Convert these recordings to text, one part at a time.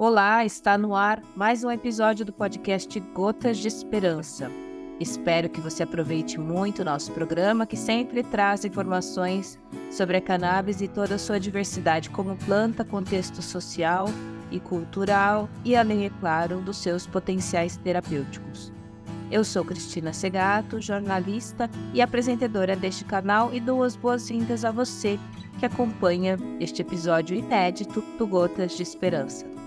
Olá, está no ar mais um episódio do podcast Gotas de Esperança. Espero que você aproveite muito o nosso programa, que sempre traz informações sobre a cannabis e toda a sua diversidade como planta, contexto social e cultural e, além, é claro, dos seus potenciais terapêuticos. Eu sou Cristina Segato, jornalista e apresentadora deste canal e dou as boas-vindas a você que acompanha este episódio inédito do Gotas de Esperança.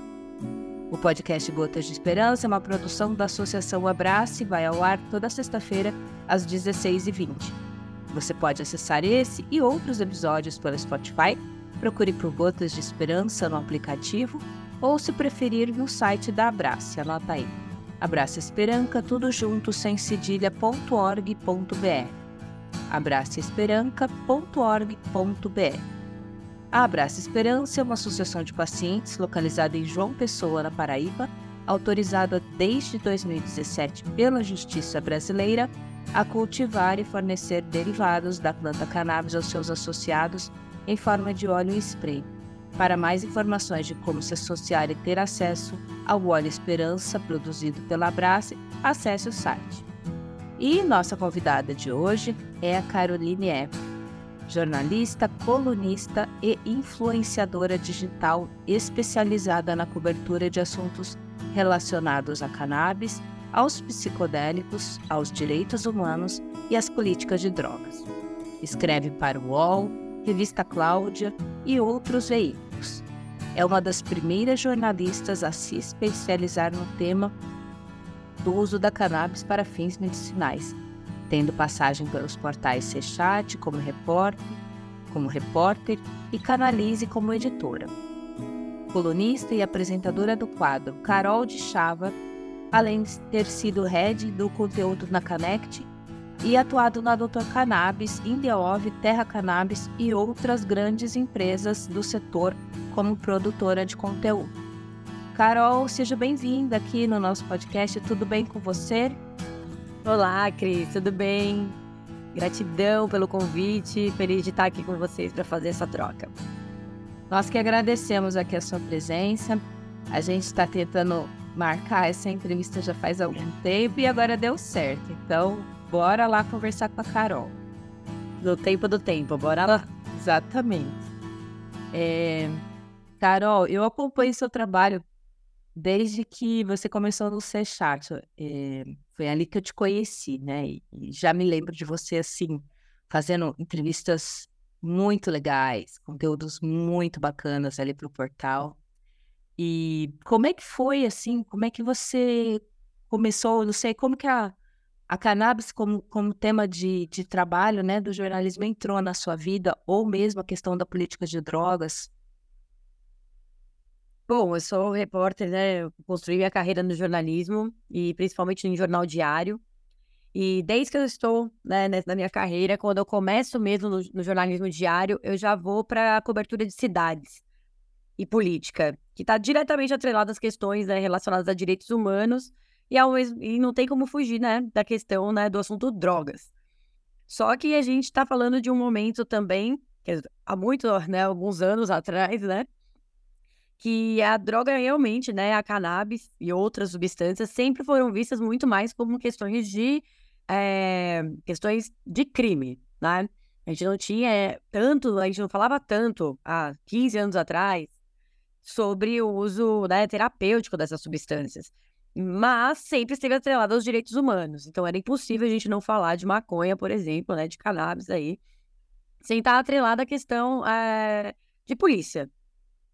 O podcast Gotas de Esperança é uma produção da Associação Abrace e vai ao ar toda sexta-feira, às 16h20. Você pode acessar esse e outros episódios pelo Spotify, procure por Gotas de Esperança no aplicativo ou, se preferir, no site da Abrace. Anota aí. Abraça Esperança, tudo junto, sem cedilha.org.br. abraçaesperanca.org.br a Abraça Esperança é uma associação de pacientes localizada em João Pessoa, na Paraíba, autorizada desde 2017 pela Justiça Brasileira a cultivar e fornecer derivados da planta cannabis aos seus associados em forma de óleo e spray. Para mais informações de como se associar e ter acesso ao óleo Esperança produzido pela Abrace, acesse o site. E nossa convidada de hoje é a Caroline F jornalista, colunista e influenciadora digital especializada na cobertura de assuntos relacionados a cannabis, aos psicodélicos, aos direitos humanos e às políticas de drogas. Escreve para o UOL, Revista Cláudia e outros veículos. É uma das primeiras jornalistas a se especializar no tema do uso da cannabis para fins medicinais tendo passagem pelos portais Sechat como repórter, como repórter e Canalize como editora. Colunista e apresentadora do quadro Carol de Chava, além de ter sido head do conteúdo na Connect e atuado na Doutor Cannabis, Indiaov, Terra Cannabis e outras grandes empresas do setor como produtora de conteúdo. Carol, seja bem-vinda aqui no nosso podcast. Tudo bem com você? Olá, Cris, tudo bem? Gratidão pelo convite, feliz de estar aqui com vocês para fazer essa troca. Nós que agradecemos aqui a sua presença. A gente está tentando marcar essa entrevista já faz algum tempo e agora deu certo. Então, bora lá conversar com a Carol. No tempo do tempo, bora lá. Exatamente. É... Carol, eu acompanho seu trabalho desde que você começou no C Chat. É... Foi ali que eu te conheci, né? E, e já me lembro de você assim, fazendo entrevistas muito legais, conteúdos muito bacanas ali para o portal. E como é que foi, assim, como é que você começou, não sei, como que a, a cannabis como, como tema de, de trabalho, né, do jornalismo entrou na sua vida, ou mesmo a questão da política de drogas? Bom, eu sou repórter, né? Eu construí minha carreira no jornalismo e principalmente em jornal diário. E desde que eu estou né, na minha carreira, quando eu começo mesmo no, no jornalismo diário, eu já vou para a cobertura de cidades e política, que está diretamente atrelada às questões né, relacionadas a direitos humanos e, ao mesmo, e não tem como fugir né, da questão né, do assunto drogas. Só que a gente está falando de um momento também, que há muito, né, alguns anos atrás, né, que a droga realmente, né, a cannabis e outras substâncias sempre foram vistas muito mais como questões de é, questões de crime, né? A gente não tinha tanto, a gente não falava tanto há 15 anos atrás sobre o uso né, terapêutico dessas substâncias. Mas sempre esteve atrelado aos direitos humanos. Então era impossível a gente não falar de maconha, por exemplo, né, de cannabis aí, sem estar atrelado à questão é, de polícia,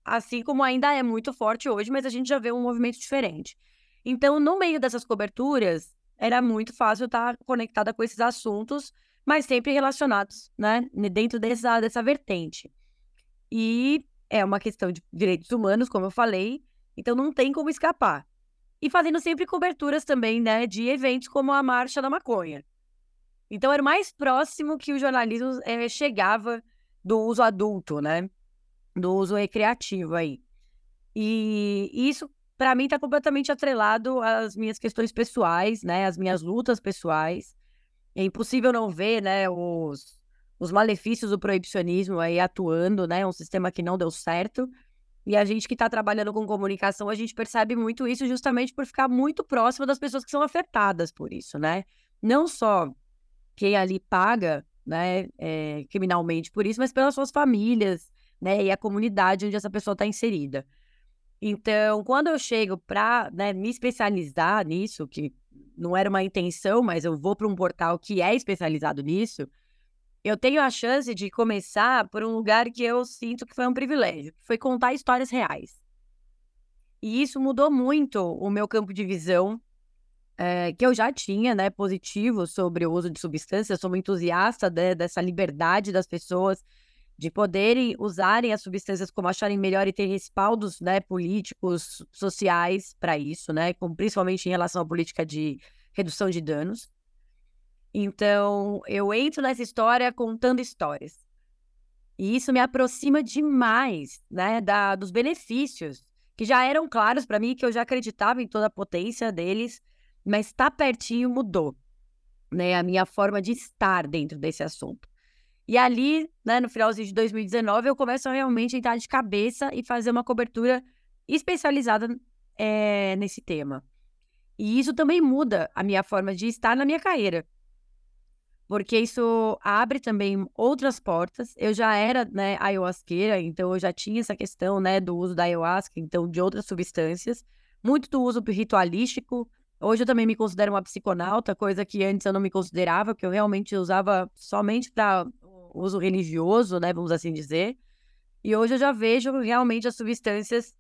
assim como ainda é muito forte hoje, mas a gente já vê um movimento diferente. Então, no meio dessas coberturas, era muito fácil estar conectada com esses assuntos, mas sempre relacionados, né, dentro dessa, dessa vertente. E é uma questão de direitos humanos, como eu falei, então não tem como escapar. E fazendo sempre coberturas também, né, de eventos como a Marcha da Maconha. Então era mais próximo que o jornalismo é, chegava do uso adulto, né? Do uso recreativo aí. E isso, para mim, está completamente atrelado às minhas questões pessoais, né? Às minhas lutas pessoais. É impossível não ver, né, os, os malefícios do proibicionismo aí atuando, né? Um sistema que não deu certo. E a gente que está trabalhando com comunicação, a gente percebe muito isso justamente por ficar muito próximo das pessoas que são afetadas por isso, né? Não só quem ali paga, né, é, criminalmente por isso, mas pelas suas famílias, né, e a comunidade onde essa pessoa está inserida. Então, quando eu chego para né, me especializar nisso, que não era uma intenção, mas eu vou para um portal que é especializado nisso, eu tenho a chance de começar por um lugar que eu sinto que foi um privilégio, que foi contar histórias reais. E isso mudou muito o meu campo de visão, é, que eu já tinha, né, positivo sobre o uso de substâncias. Sou uma entusiasta né, dessa liberdade das pessoas de poderem usarem as substâncias como acharem melhor e ter respaldos né, políticos, sociais para isso, né, principalmente em relação à política de redução de danos. Então, eu entro nessa história contando histórias. E isso me aproxima demais né, da, dos benefícios, que já eram claros para mim, que eu já acreditava em toda a potência deles, mas tá pertinho mudou né, a minha forma de estar dentro desse assunto. E ali, né, no finalzinho de 2019, eu começo a realmente entrar de cabeça e fazer uma cobertura especializada é, nesse tema. E isso também muda a minha forma de estar na minha carreira. Porque isso abre também outras portas. Eu já era, né, ayahuasqueira, então eu já tinha essa questão, né, do uso da ayahuasca, então de outras substâncias. Muito do uso ritualístico. Hoje eu também me considero uma psiconauta, coisa que antes eu não me considerava, que eu realmente usava somente para uso religioso, né, vamos assim dizer. E hoje eu já vejo realmente as substâncias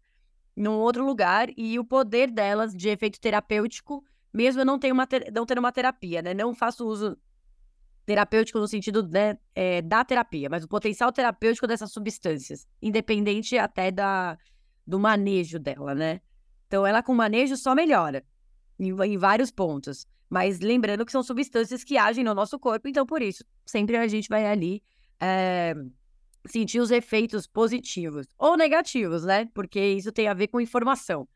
num outro lugar e o poder delas de efeito terapêutico, mesmo eu não, tenho uma não tendo uma terapia, né? Não faço uso terapêutico no sentido né, é, da terapia, mas o potencial terapêutico dessas substâncias, independente até da, do manejo dela, né? Então, ela com manejo só melhora em, em vários pontos. Mas lembrando que são substâncias que agem no nosso corpo, então por isso, sempre a gente vai ali é, sentir os efeitos positivos ou negativos, né? Porque isso tem a ver com informação,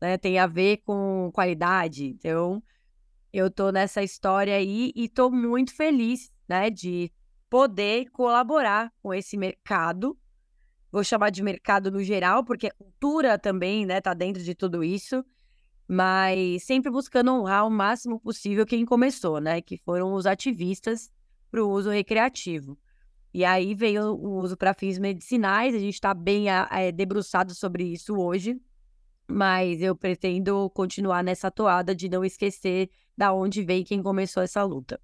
né? Tem a ver com qualidade. Então, eu tô nessa história aí e tô muito feliz, né, de poder colaborar com esse mercado. Vou chamar de mercado no geral, porque cultura também, né, tá dentro de tudo isso mas sempre buscando honrar o máximo possível quem começou, né? Que foram os ativistas para o uso recreativo. E aí veio o uso para fins medicinais, a gente está bem é, debruçado sobre isso hoje, mas eu pretendo continuar nessa toada de não esquecer da onde veio quem começou essa luta.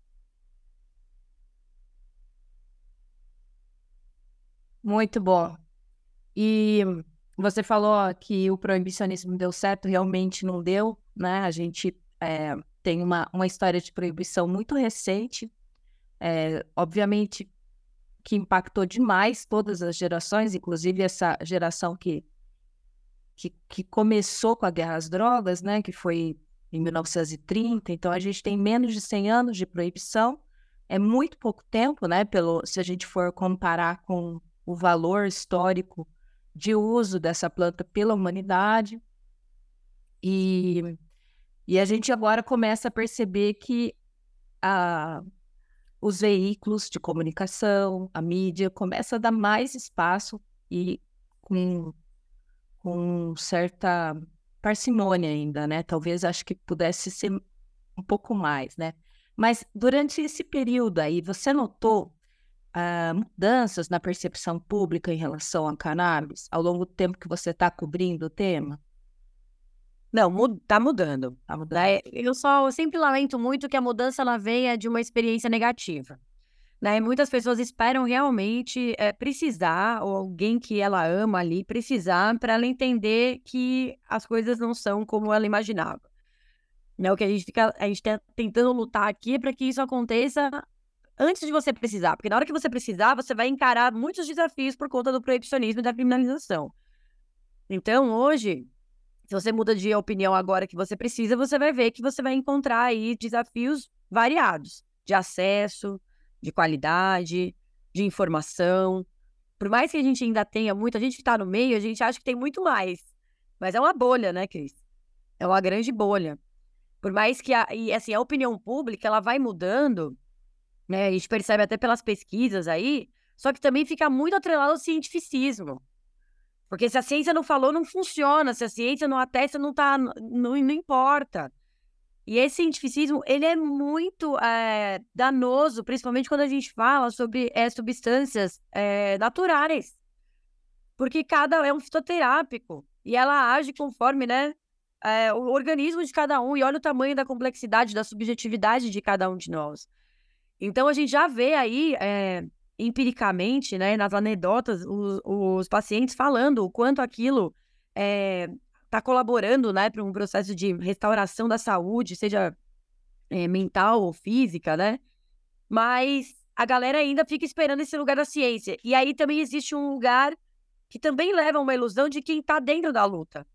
Muito bom. E você falou que o proibicionismo deu certo, realmente não deu, né? A gente é, tem uma, uma história de proibição muito recente, é, obviamente que impactou demais todas as gerações, inclusive essa geração que, que, que começou com a guerra às drogas, né? Que foi em 1930, então a gente tem menos de 100 anos de proibição, é muito pouco tempo, né? Pelo, se a gente for comparar com o valor histórico de uso dessa planta pela humanidade. E, e a gente agora começa a perceber que a, os veículos de comunicação, a mídia, começa a dar mais espaço e com, com certa parcimônia ainda, né? Talvez acho que pudesse ser um pouco mais, né? Mas durante esse período aí, você notou uh, mudanças na percepção pública em relação à cannabis ao longo do tempo que você está cobrindo o tema? Não, tá mudando. Tá mudando. Né? Eu só eu sempre lamento muito que a mudança ela venha de uma experiência negativa. Né? Muitas pessoas esperam realmente é, precisar, ou alguém que ela ama ali, precisar, para ela entender que as coisas não são como ela imaginava. Né? O que a gente fica, a gente tá tentando lutar aqui é para que isso aconteça antes de você precisar, porque na hora que você precisar, você vai encarar muitos desafios por conta do proibicionismo e da criminalização. Então, hoje, se você muda de opinião agora que você precisa, você vai ver que você vai encontrar aí desafios variados de acesso, de qualidade, de informação. Por mais que a gente ainda tenha muita gente que está no meio, a gente acha que tem muito mais. Mas é uma bolha, né, Cris? É uma grande bolha. Por mais que a, e, assim, a opinião pública ela vai mudando, né? A gente percebe até pelas pesquisas aí, só que também fica muito atrelado ao cientificismo. Porque se a ciência não falou, não funciona. Se a ciência não atesta, não, tá, não, não importa. E esse cientificismo, ele é muito é, danoso, principalmente quando a gente fala sobre é, substâncias é, naturais. Porque cada é um fitoterápico. E ela age conforme, né, o organismo de cada um. E olha o tamanho da complexidade, da subjetividade de cada um de nós. Então, a gente já vê aí empiricamente, né, nas anedotas, os, os pacientes falando o quanto aquilo está eh, é, colaborando, né, para um processo de restauração da saúde, seja é, mental ou física, né? Mas a galera ainda fica esperando esse lugar da ciência. E aí também existe um lugar que também leva uma ilusão de quem está dentro da luta,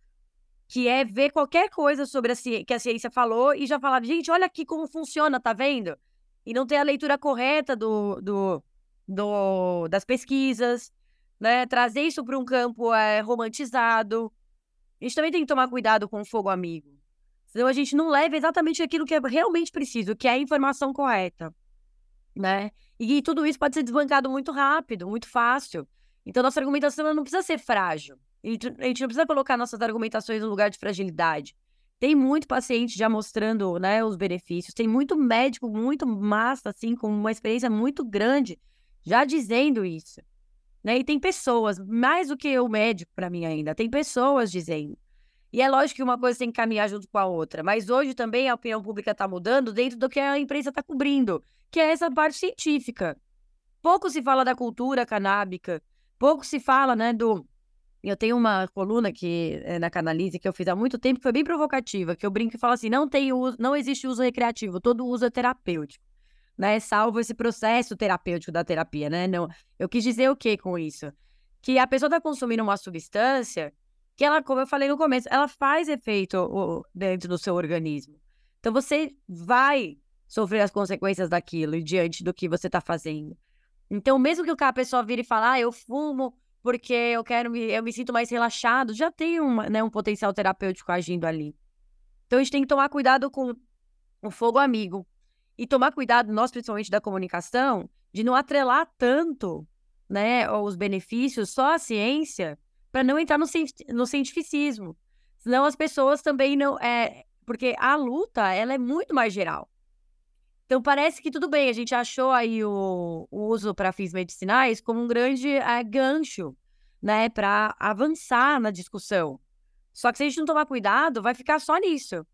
que é ver qualquer coisa sobre a ciência, que a ciência falou e já falar, gente, olha aqui como funciona, tá vendo? E não ter a leitura correta do, do, do, das pesquisas, né? Trazer isso para um campo é, romantizado. A gente também tem que tomar cuidado com o fogo amigo. Senão a gente não leva exatamente aquilo que é realmente preciso, que é a informação correta, né? E tudo isso pode ser desbancado muito rápido, muito fácil. Então, nossa argumentação não precisa ser frágil. A gente não precisa colocar nossas argumentações no lugar de fragilidade. Tem muito paciente já mostrando né, os benefícios. Tem muito médico, muito massa, assim, com uma experiência muito grande, já dizendo isso. Né? E tem pessoas, mais do que o médico para mim ainda, tem pessoas dizendo. E é lógico que uma coisa tem que caminhar junto com a outra, mas hoje também a opinião pública está mudando dentro do que a imprensa está cobrindo, que é essa parte científica. Pouco se fala da cultura canábica, pouco se fala, né, do... Eu tenho uma coluna que é na Canalize que eu fiz há muito tempo, que foi bem provocativa, que eu brinco e falo assim, não tem uso, não existe uso recreativo, todo uso é terapêutico né? Salvo esse processo terapêutico da terapia, né? Não, eu quis dizer o que com isso? Que a pessoa está consumindo uma substância que ela, como eu falei no começo, ela faz efeito dentro do seu organismo. Então você vai sofrer as consequências daquilo diante do que você está fazendo. Então, mesmo que a pessoa vire e fale, ah, eu fumo porque eu quero me, eu me sinto mais relaxado, já tem uma, né, um potencial terapêutico agindo ali. Então a gente tem que tomar cuidado com o fogo amigo, e tomar cuidado, nós principalmente da comunicação, de não atrelar tanto né, os benefícios só à ciência, para não entrar no, no cientificismo. Senão as pessoas também não. É, porque a luta ela é muito mais geral. Então parece que tudo bem, a gente achou aí o, o uso para fins medicinais como um grande é, gancho, né, para avançar na discussão. Só que se a gente não tomar cuidado, vai ficar só nisso.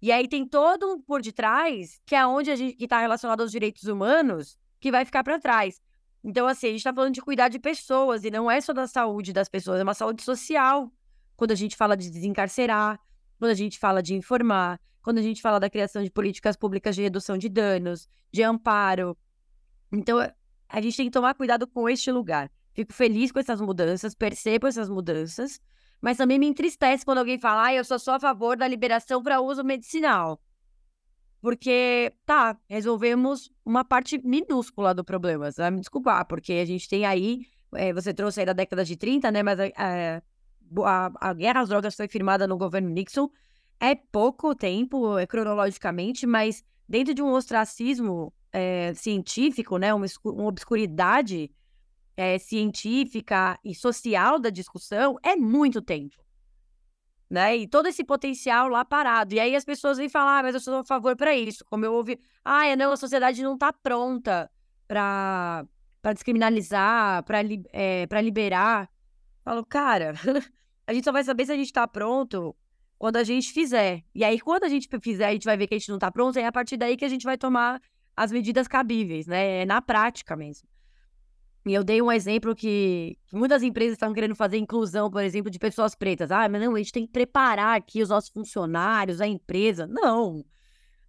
E aí tem todo um por detrás, que é onde a gente que está relacionado aos direitos humanos, que vai ficar para trás. Então, assim, a gente está falando de cuidar de pessoas, e não é só da saúde das pessoas, é uma saúde social. Quando a gente fala de desencarcerar, quando a gente fala de informar, quando a gente fala da criação de políticas públicas de redução de danos, de amparo. Então, a gente tem que tomar cuidado com este lugar. Fico feliz com essas mudanças, percebo essas mudanças, mas também me entristece quando alguém fala, ah, eu sou só a favor da liberação para uso medicinal. Porque, tá, resolvemos uma parte minúscula do problema. Você vai me desculpar, porque a gente tem aí, é, você trouxe aí da década de 30, né? Mas é, a, a guerra às drogas foi firmada no governo Nixon. É pouco tempo, é, cronologicamente, mas dentro de um ostracismo é, científico, né? Uma, uma obscuridade é, científica e social da discussão é muito tempo. Né? E todo esse potencial lá parado. E aí as pessoas vêm falar, ah, mas eu sou a favor para isso. Como eu ouvi, ah, é, não, a sociedade não está pronta para para descriminalizar, para é, pra liberar. Falo, cara, a gente só vai saber se a gente está pronto quando a gente fizer. E aí, quando a gente fizer, a gente vai ver que a gente não está pronto, e é a partir daí que a gente vai tomar as medidas cabíveis, né? É na prática mesmo. E eu dei um exemplo que, que muitas empresas estão querendo fazer inclusão, por exemplo, de pessoas pretas. Ah, mas não, a gente tem que preparar aqui os nossos funcionários, a empresa. Não.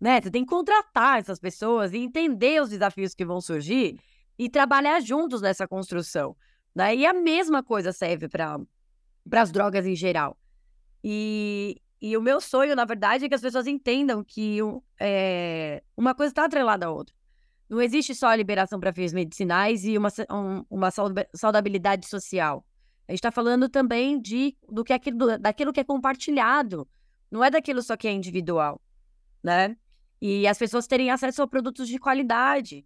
Né? Você tem que contratar essas pessoas e entender os desafios que vão surgir e trabalhar juntos nessa construção. Né? E a mesma coisa serve para as drogas em geral. E, e o meu sonho, na verdade, é que as pessoas entendam que é, uma coisa está atrelada à outra. Não existe só a liberação para fins medicinais e uma, um, uma saudabilidade social. A gente está falando também de, do que é aquilo, daquilo que é compartilhado. Não é daquilo só que é individual, né? E as pessoas terem acesso a produtos de qualidade.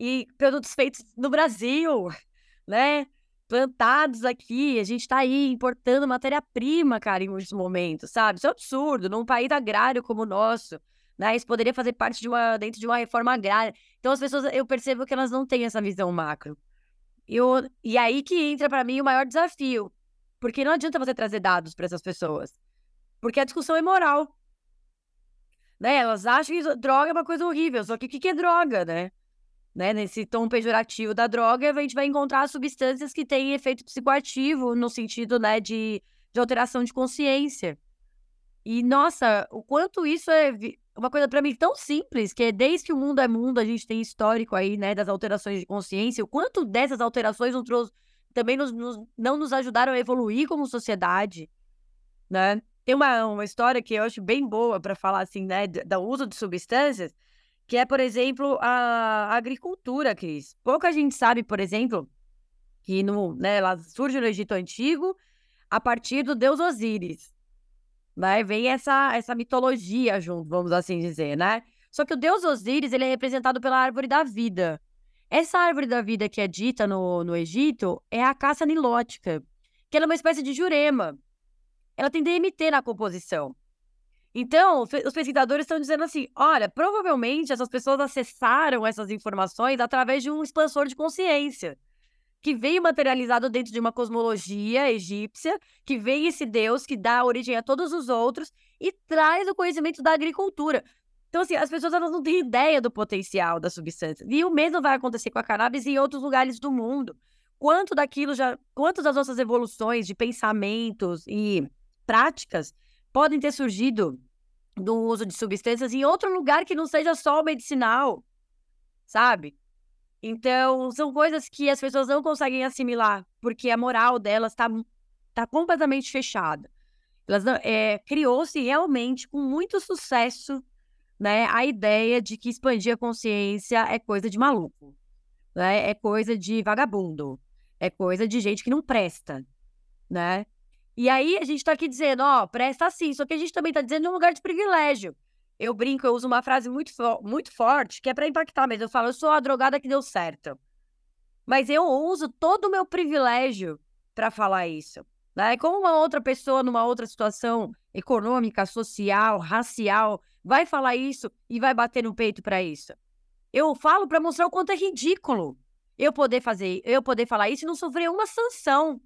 E produtos feitos no Brasil, né? Plantados aqui, a gente está aí importando matéria-prima, cara, em muitos momentos, sabe? Isso é absurdo, num país agrário como o nosso, né? Isso poderia fazer parte de uma, dentro de uma reforma agrária. Então as pessoas, eu percebo que elas não têm essa visão macro. Eu, e aí que entra para mim o maior desafio, porque não adianta você trazer dados para essas pessoas, porque a discussão é moral. Né? Elas acham que droga é uma coisa horrível, só que o que é droga, né? Né? Nesse tom pejorativo da droga, a gente vai encontrar substâncias que têm efeito psicoativo no sentido, né, de, de alteração de consciência. E, nossa, o quanto isso é uma coisa para mim tão simples, que é desde que o mundo é mundo, a gente tem histórico aí, né, das alterações de consciência, o quanto dessas alterações não também nos, nos, não nos ajudaram a evoluir como sociedade, né? Tem uma, uma história que eu acho bem boa para falar, assim, né, do uso de substâncias, que é, por exemplo, a agricultura, Cris. Pouca gente sabe, por exemplo, que no, né, ela surge no Egito Antigo a partir do deus Osíris. Né? Vem essa, essa mitologia junto, vamos assim dizer, né? Só que o deus Osíris ele é representado pela árvore da vida. Essa árvore da vida que é dita no, no Egito é a caça nilótica, que ela é uma espécie de jurema. Ela tem DMT na composição. Então, os pesquisadores estão dizendo assim: olha, provavelmente essas pessoas acessaram essas informações através de um expansor de consciência, que veio materializado dentro de uma cosmologia egípcia, que vem esse Deus que dá origem a todos os outros e traz o conhecimento da agricultura. Então, assim, as pessoas elas não têm ideia do potencial da substância. E o mesmo vai acontecer com a cannabis em outros lugares do mundo. Quanto daquilo já. Quantas das nossas evoluções de pensamentos e práticas podem ter surgido do uso de substâncias em outro lugar que não seja só o medicinal, sabe? Então, são coisas que as pessoas não conseguem assimilar, porque a moral delas está tá completamente fechada. Elas é, Criou-se realmente, com muito sucesso, né, a ideia de que expandir a consciência é coisa de maluco, né? é coisa de vagabundo, é coisa de gente que não presta, né? E aí a gente está aqui dizendo, ó, presta sim, só que a gente também está dizendo um lugar de privilégio. Eu brinco, eu uso uma frase muito, fo muito forte, que é para impactar mesmo. Eu falo, eu sou a drogada que deu certo. Mas eu uso todo o meu privilégio para falar isso. Né? Como uma outra pessoa numa outra situação econômica, social, racial, vai falar isso e vai bater no peito para isso? Eu falo para mostrar o quanto é ridículo eu poder fazer, eu poder falar isso e não sofrer uma sanção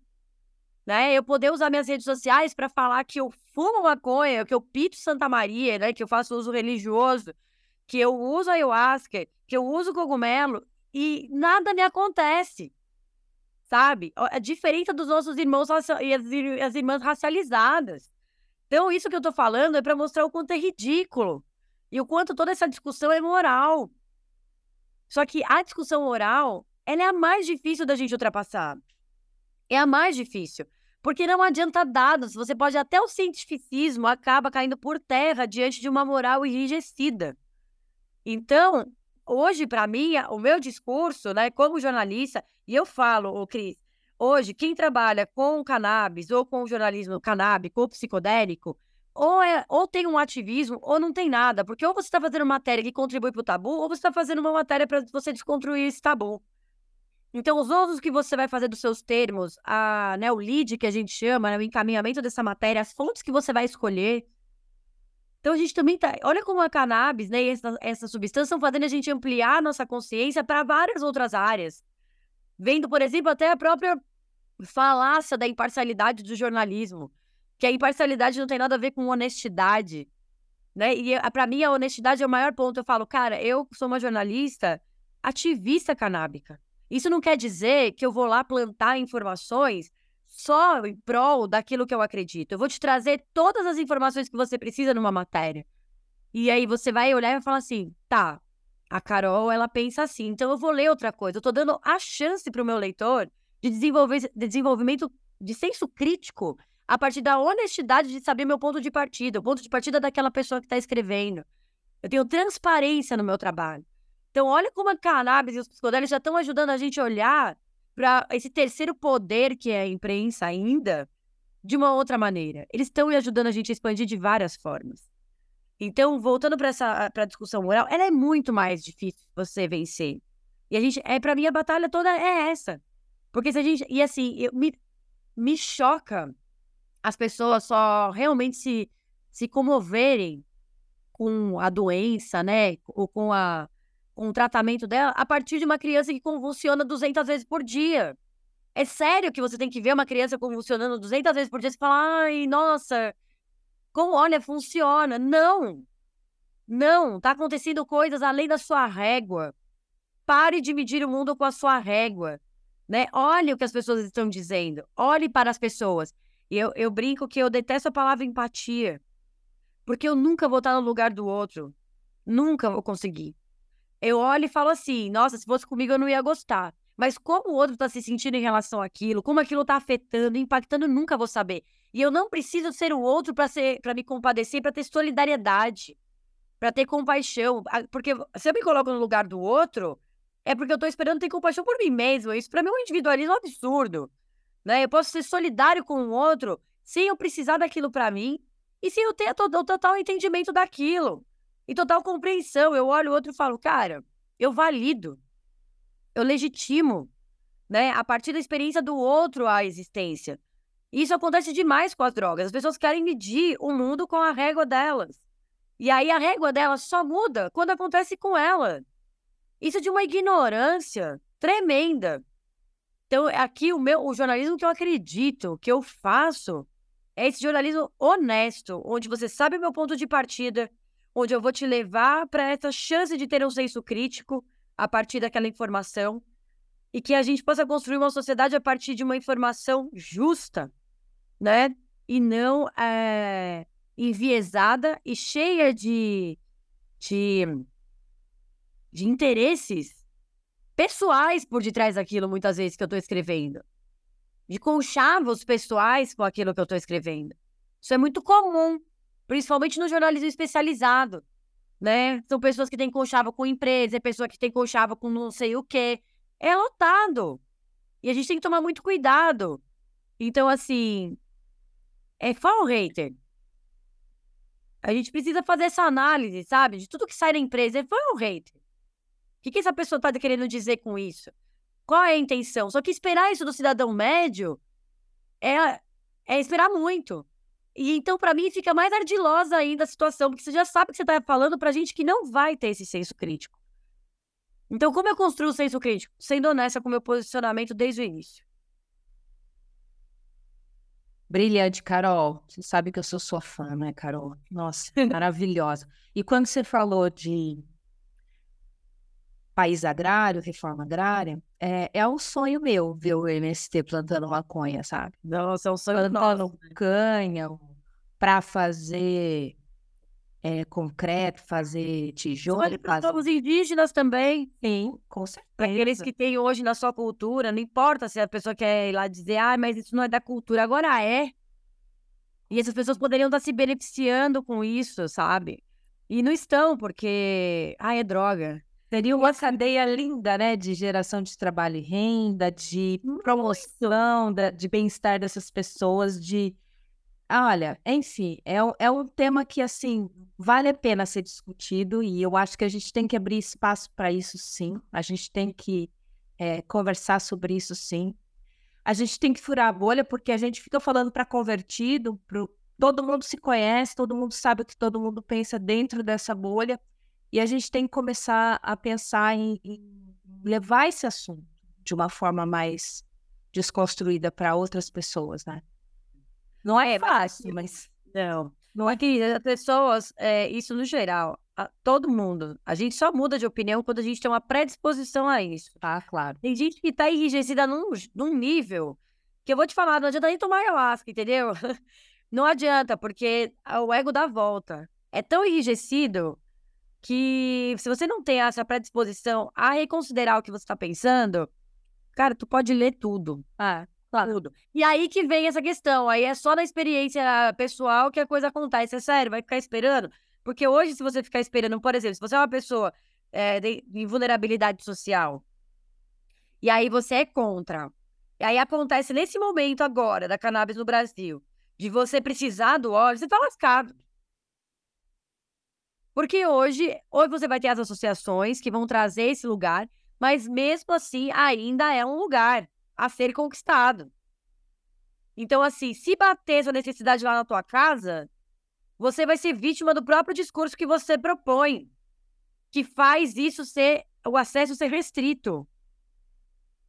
né? Eu poder usar minhas redes sociais para falar que eu fumo maconha, que eu pito Santa Maria, né? Que eu faço uso religioso, que eu uso ayahuasca, que eu uso cogumelo e nada me acontece. Sabe? É diferente dos nossos irmãos e as, irmãs racializadas. Então, isso que eu tô falando é para mostrar o quanto é ridículo e o quanto toda essa discussão é moral. Só que a discussão moral, ela é a mais difícil da gente ultrapassar. É a mais difícil. Porque não adianta dados, você pode até o cientificismo acaba caindo por terra diante de uma moral enrijecida. Então, hoje para mim, o meu discurso, né, como jornalista, e eu falo, o Cris, hoje quem trabalha com cannabis ou com jornalismo canábico ou psicodélico, ou, é, ou tem um ativismo ou não tem nada, porque ou você está fazendo matéria que contribui para o tabu, ou você está fazendo uma matéria para você desconstruir esse tabu. Então, os usos que você vai fazer dos seus termos, a, né, o lead que a gente chama, né, o encaminhamento dessa matéria, as fontes que você vai escolher. Então, a gente também tá. Olha como a cannabis, né, e essa, essa substância estão fazendo a gente ampliar a nossa consciência para várias outras áreas. Vendo, por exemplo, até a própria falácia da imparcialidade do jornalismo. Que a imparcialidade não tem nada a ver com honestidade. Né? E para mim, a honestidade é o maior ponto. Eu falo, cara, eu sou uma jornalista ativista canábica. Isso não quer dizer que eu vou lá plantar informações só em prol daquilo que eu acredito. Eu vou te trazer todas as informações que você precisa numa matéria. E aí você vai olhar e falar assim: tá, a Carol, ela pensa assim, então eu vou ler outra coisa. Eu tô dando a chance para o meu leitor de, desenvolver, de desenvolvimento de senso crítico a partir da honestidade de saber meu ponto de partida, o ponto de partida daquela pessoa que está escrevendo. Eu tenho transparência no meu trabalho. Então, olha como a cannabis e os psicodélicos já estão ajudando a gente a olhar para esse terceiro poder que é a imprensa ainda de uma outra maneira. Eles estão ajudando a gente a expandir de várias formas. Então, voltando para essa pra discussão moral, ela é muito mais difícil você vencer. E a gente, é para mim a batalha toda é essa. Porque se a gente. E assim, eu, me, me choca as pessoas só realmente se, se comoverem com a doença, né? Ou com, a, com o tratamento dela a partir de uma criança que convulsiona 200 vezes por dia. É sério que você tem que ver uma criança convulsionando 200 vezes por dia e falar, ai, nossa, como olha, funciona. Não! Não, tá acontecendo coisas além da sua régua. Pare de medir o mundo com a sua régua, né? Olhe o que as pessoas estão dizendo. Olhe para as pessoas. E eu, eu brinco que eu detesto a palavra empatia. Porque eu nunca vou estar no lugar do outro. Nunca vou conseguir. Eu olho e falo assim: nossa, se fosse comigo eu não ia gostar. Mas como o outro está se sentindo em relação àquilo, como aquilo está afetando, impactando, nunca vou saber. E eu não preciso ser o outro para me compadecer, para ter solidariedade, para ter compaixão. Porque se eu me coloco no lugar do outro, é porque eu estou esperando ter compaixão por mim mesmo. Isso para mim é um individualismo absurdo. Né? Eu posso ser solidário com o outro sem eu precisar daquilo para mim e se eu tenho o total entendimento daquilo e total compreensão, eu olho o outro e falo, cara, eu valido, eu legitimo, né, a partir da experiência do outro a existência. Isso acontece demais com as drogas. As pessoas querem medir o mundo com a régua delas. E aí a régua delas só muda quando acontece com ela. Isso é de uma ignorância tremenda. Então, aqui o meu o jornalismo que eu acredito, que eu faço, é esse jornalismo honesto, onde você sabe o meu ponto de partida, onde eu vou te levar para essa chance de ter um senso crítico a partir daquela informação e que a gente possa construir uma sociedade a partir de uma informação justa, né? E não é, enviesada e cheia de, de, de interesses pessoais por detrás daquilo, muitas vezes, que eu estou escrevendo de conchavos pessoais com aquilo que eu estou escrevendo. Isso é muito comum, principalmente no jornalismo especializado, né? São pessoas que têm conchava com empresa, é pessoa que tem conchava com não sei o quê. É lotado. E a gente tem que tomar muito cuidado. Então, assim, é fã hater. A gente precisa fazer essa análise, sabe? De tudo que sai da empresa. É fã ou hater? O que, que essa pessoa está querendo dizer com isso? Qual é a intenção? Só que esperar isso do cidadão médio é, é esperar muito. E então, para mim, fica mais ardilosa ainda a situação, porque você já sabe que você está falando para gente que não vai ter esse senso crítico. Então, como eu construo o senso crítico? Sendo honesta com o meu posicionamento desde o início. Brilhante, Carol. Você sabe que eu sou sua fã, né, Carol? Nossa, maravilhosa. E quando você falou de país agrário, reforma agrária, é, é um sonho meu ver o MST plantando maconha, sabe? Nossa, é um sonho Plantando nosso. canha para fazer é, concreto, fazer tijolo. Olha para os indígenas também. Sim, com certeza. Para aqueles que têm hoje na sua cultura, não importa se a pessoa quer ir lá dizer, ah, mas isso não é da cultura, agora é. E essas pessoas poderiam estar se beneficiando com isso, sabe? E não estão, porque, ah, é droga. Seria uma cadeia linda, né? De geração de trabalho e renda, de promoção, de bem-estar dessas pessoas, de. Olha, enfim, é, é um tema que, assim, vale a pena ser discutido e eu acho que a gente tem que abrir espaço para isso, sim. A gente tem que é, conversar sobre isso, sim. A gente tem que furar a bolha porque a gente fica falando para convertido, pro... todo mundo se conhece, todo mundo sabe o que todo mundo pensa dentro dessa bolha. E a gente tem que começar a pensar em, em levar esse assunto de uma forma mais desconstruída para outras pessoas, né? Não é, é fácil, mas. Não. Não é que as pessoas, é, isso no geral, a, todo mundo, a gente só muda de opinião quando a gente tem uma predisposição a isso. Ah, claro. Tem gente que tá enrijecida num, num nível que eu vou te falar, não adianta nem tomar ayahuasca, entendeu? Não adianta, porque o ego dá volta. É tão enrijecido que se você não tem essa predisposição a reconsiderar o que você está pensando, cara, tu pode ler tudo. Ah, claro. Tudo. E aí que vem essa questão. Aí é só na experiência pessoal que a coisa acontece. É sério, vai ficar esperando? Porque hoje, se você ficar esperando, por exemplo, se você é uma pessoa é, de, de vulnerabilidade social, e aí você é contra, e aí acontece nesse momento agora da cannabis no Brasil, de você precisar do óleo, você tá lascado. Porque hoje, hoje você vai ter as associações que vão trazer esse lugar, mas mesmo assim ainda é um lugar. a ser conquistado. Então, assim, se bater essa necessidade lá na tua casa, você vai ser vítima do próprio discurso que você propõe, que faz isso ser o acesso ser restrito.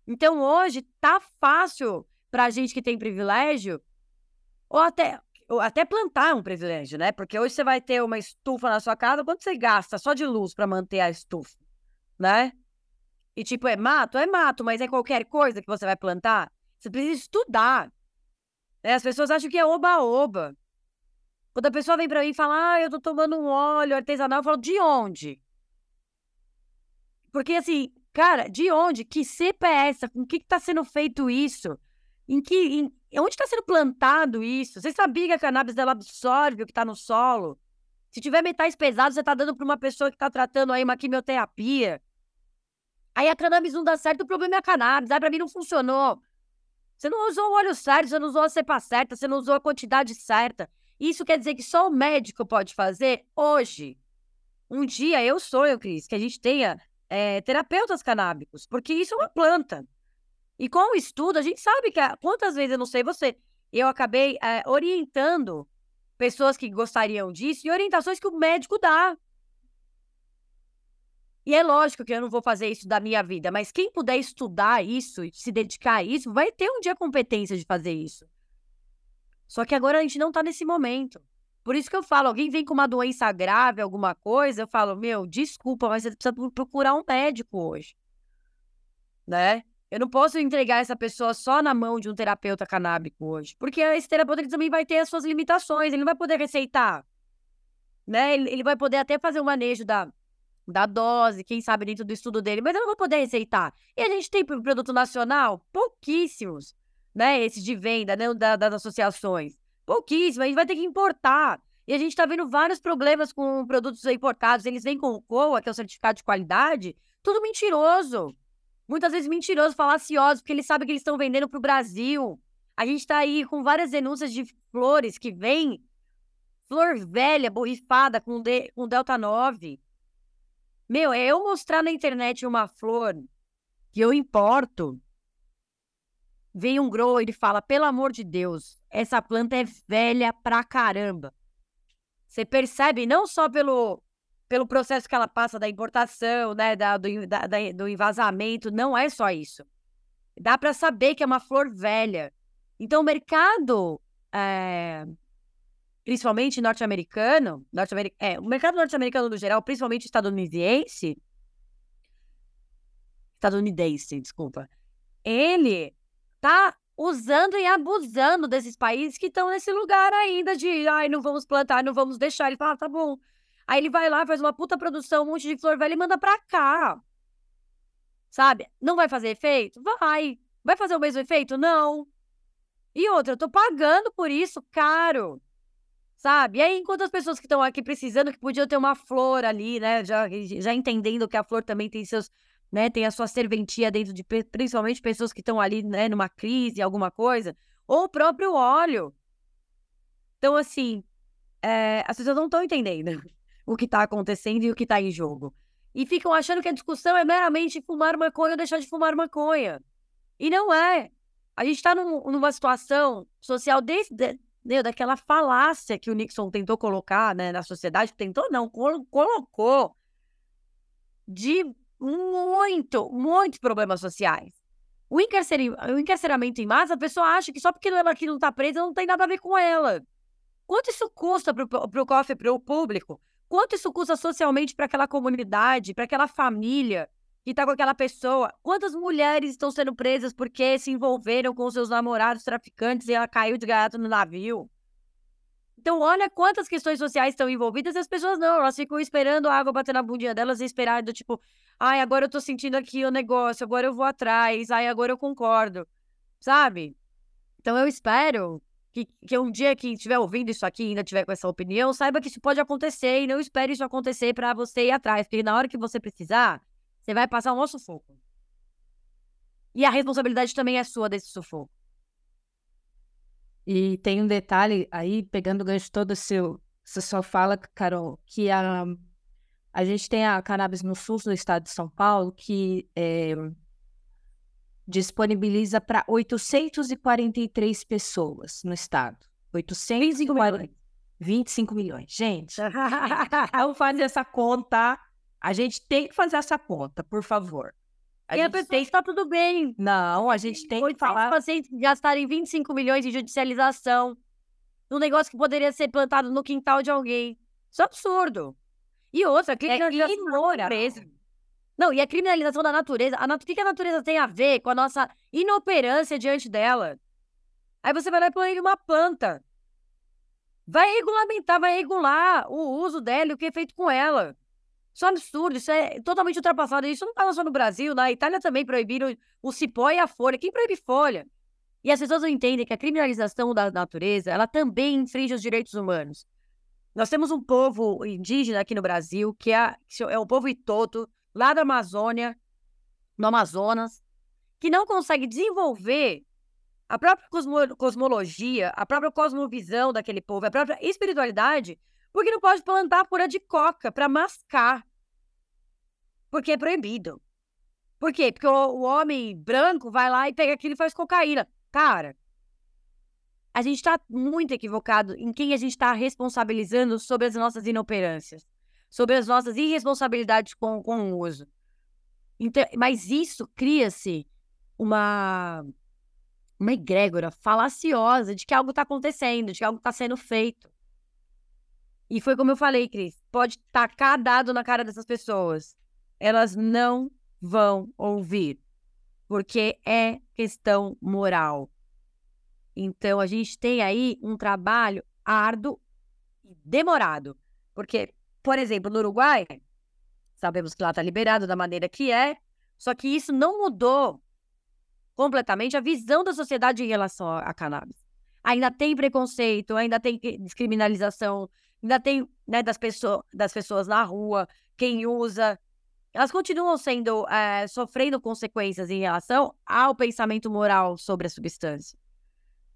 Então, hoje tá fácil para a gente que tem privilégio, ou até até plantar um privilégio, né? Porque hoje você vai ter uma estufa na sua casa, quanto você gasta só de luz para manter a estufa, né? E tipo, é mato? É mato, mas é qualquer coisa que você vai plantar. Você precisa estudar. Né? As pessoas acham que é oba-oba. Quando a pessoa vem para mim e fala, ah, eu tô tomando um óleo artesanal, eu falo, de onde? Porque assim, cara, de onde? Que cepa é essa? Com que, que tá sendo feito isso? Em que. Em, onde está sendo plantado isso? Você sabia que a cannabis ela absorve o que está no solo? Se tiver metais pesados, você está dando para uma pessoa que está tratando aí uma quimioterapia. Aí a cannabis não dá certo, o problema é a cannabis. Aí para mim não funcionou. Você não usou o óleo certo, você não usou a cepa certa, você não usou a quantidade certa. Isso quer dizer que só o médico pode fazer hoje. Um dia eu sonho, Cris, que a gente tenha é, terapeutas canábicos, porque isso é uma planta. E com o estudo, a gente sabe que quantas vezes, eu não sei você, eu acabei é, orientando pessoas que gostariam disso e orientações que o médico dá. E é lógico que eu não vou fazer isso da minha vida, mas quem puder estudar isso e se dedicar a isso, vai ter um dia competência de fazer isso. Só que agora a gente não tá nesse momento. Por isso que eu falo, alguém vem com uma doença grave, alguma coisa, eu falo, meu, desculpa, mas você precisa procurar um médico hoje. Né? Eu não posso entregar essa pessoa só na mão de um terapeuta canábico hoje, porque esse terapeuta também vai ter as suas limitações, ele não vai poder receitar. Né? Ele, vai poder até fazer o manejo da, da dose, quem sabe dentro do estudo dele, mas eu não vou poder receitar. E a gente tem produto nacional? Pouquíssimos, né? Esses de venda, né? Da, das associações. Pouquíssimo, a gente vai ter que importar. E a gente está vendo vários problemas com produtos importados. Eles vêm com o COA, que é o certificado de qualidade, tudo mentiroso. Muitas vezes mentiroso, falacioso, porque eles sabem que eles estão vendendo para o Brasil. A gente está aí com várias denúncias de flores que vêm, flor velha, borrifada, com, de, com Delta 9. Meu, é eu mostrar na internet uma flor que eu importo. Vem um grower e fala: pelo amor de Deus, essa planta é velha pra caramba. Você percebe não só pelo, pelo processo que ela passa da importação, né, da, do, da, do envasamento, não é só isso. Dá para saber que é uma flor velha. Então, o mercado, é, principalmente norte-americano, norte é, o mercado norte-americano no geral, principalmente estadunidense, estadunidense, desculpa, ele tá usando e abusando desses países que estão nesse lugar ainda de, ai, não vamos plantar, não vamos deixar. Ele fala, tá bom. Aí ele vai lá, faz uma puta produção, um monte de flor velha e manda pra cá. Sabe? Não vai fazer efeito? Vai. Vai fazer o mesmo efeito? Não. E outra, eu tô pagando por isso caro. Sabe? E aí, enquanto as pessoas que estão aqui precisando, que podiam ter uma flor ali, né? Já, já entendendo que a flor também tem seus, né? Tem a sua serventia dentro de principalmente pessoas que estão ali, né, numa crise, alguma coisa, ou o próprio óleo. Então, assim, é, as pessoas não estão entendendo o que está acontecendo e o que está em jogo. E ficam achando que a discussão é meramente fumar maconha ou deixar de fumar maconha. E não é. A gente está num, numa situação social desde meu, daquela falácia que o Nixon tentou colocar né, na sociedade, tentou não, colocou de muito, muitos problemas sociais. O, encarcer... o encarceramento em massa, a pessoa acha que só porque ela aqui não está presa não tem nada a ver com ela. Quanto isso custa para o cofre, para o público? Quanto isso custa socialmente para aquela comunidade, para aquela família que está com aquela pessoa? Quantas mulheres estão sendo presas porque se envolveram com seus namorados traficantes e ela caiu de gato no navio? Então, olha quantas questões sociais estão envolvidas e as pessoas não, elas ficam esperando a água bater na bundinha delas e esperar do tipo, ai, agora eu tô sentindo aqui o negócio, agora eu vou atrás, ai, agora eu concordo, sabe? Então, eu espero que, que um dia que estiver ouvindo isso aqui e ainda tiver com essa opinião, saiba que isso pode acontecer e não espere isso acontecer para você ir atrás, porque na hora que você precisar, você vai passar um sufoco. E a responsabilidade também é sua desse sufoco. E tem um detalhe aí, pegando o gancho todo seu, você só fala, Carol, que a, a gente tem a cannabis no sul do estado de São Paulo, que é, disponibiliza para 843 pessoas no estado. 840, 25 milhões. Gente, vamos fazer essa conta. A gente tem que fazer essa conta, por favor. A e a pessoa tem... está tudo bem. Não, a gente tem que falar... pacientes gastarem 25 milhões em judicialização num negócio que poderia ser plantado no quintal de alguém. Isso é absurdo. E outra, criminalização é da natureza. Não, e a criminalização da natureza. A nat... O que a natureza tem a ver com a nossa inoperância diante dela? Aí você vai lá e põe uma planta. Vai regulamentar, vai regular o uso dela e o que é feito com ela. Isso é um absurdo, isso é totalmente ultrapassado. Isso não está só no Brasil, na Itália também proibiram o cipó e a folha. Quem proíbe folha? E as pessoas não entendem que a criminalização da natureza, ela também infringe os direitos humanos. Nós temos um povo indígena aqui no Brasil, que é, é o povo Itoto, lá da Amazônia, no Amazonas, que não consegue desenvolver a própria cosmo cosmologia, a própria cosmovisão daquele povo, a própria espiritualidade, porque não pode plantar pura de coca para mascar. Porque é proibido. Por quê? Porque o, o homem branco vai lá e pega aquilo e faz cocaína. Cara, a gente está muito equivocado em quem a gente está responsabilizando sobre as nossas inoperâncias, sobre as nossas irresponsabilidades com, com o uso. Então, mas isso cria-se uma, uma egrégora falaciosa de que algo está acontecendo, de que algo está sendo feito. E foi como eu falei, Cris, pode tacar dado na cara dessas pessoas. Elas não vão ouvir, porque é questão moral. Então, a gente tem aí um trabalho árduo e demorado. Porque, por exemplo, no Uruguai, sabemos que lá está liberado da maneira que é, só que isso não mudou completamente a visão da sociedade em relação à cannabis. Ainda tem preconceito, ainda tem descriminalização, ainda tem né, das, pessoa, das pessoas na rua, quem usa. Elas continuam sendo, é, sofrendo consequências em relação ao pensamento moral sobre a substância.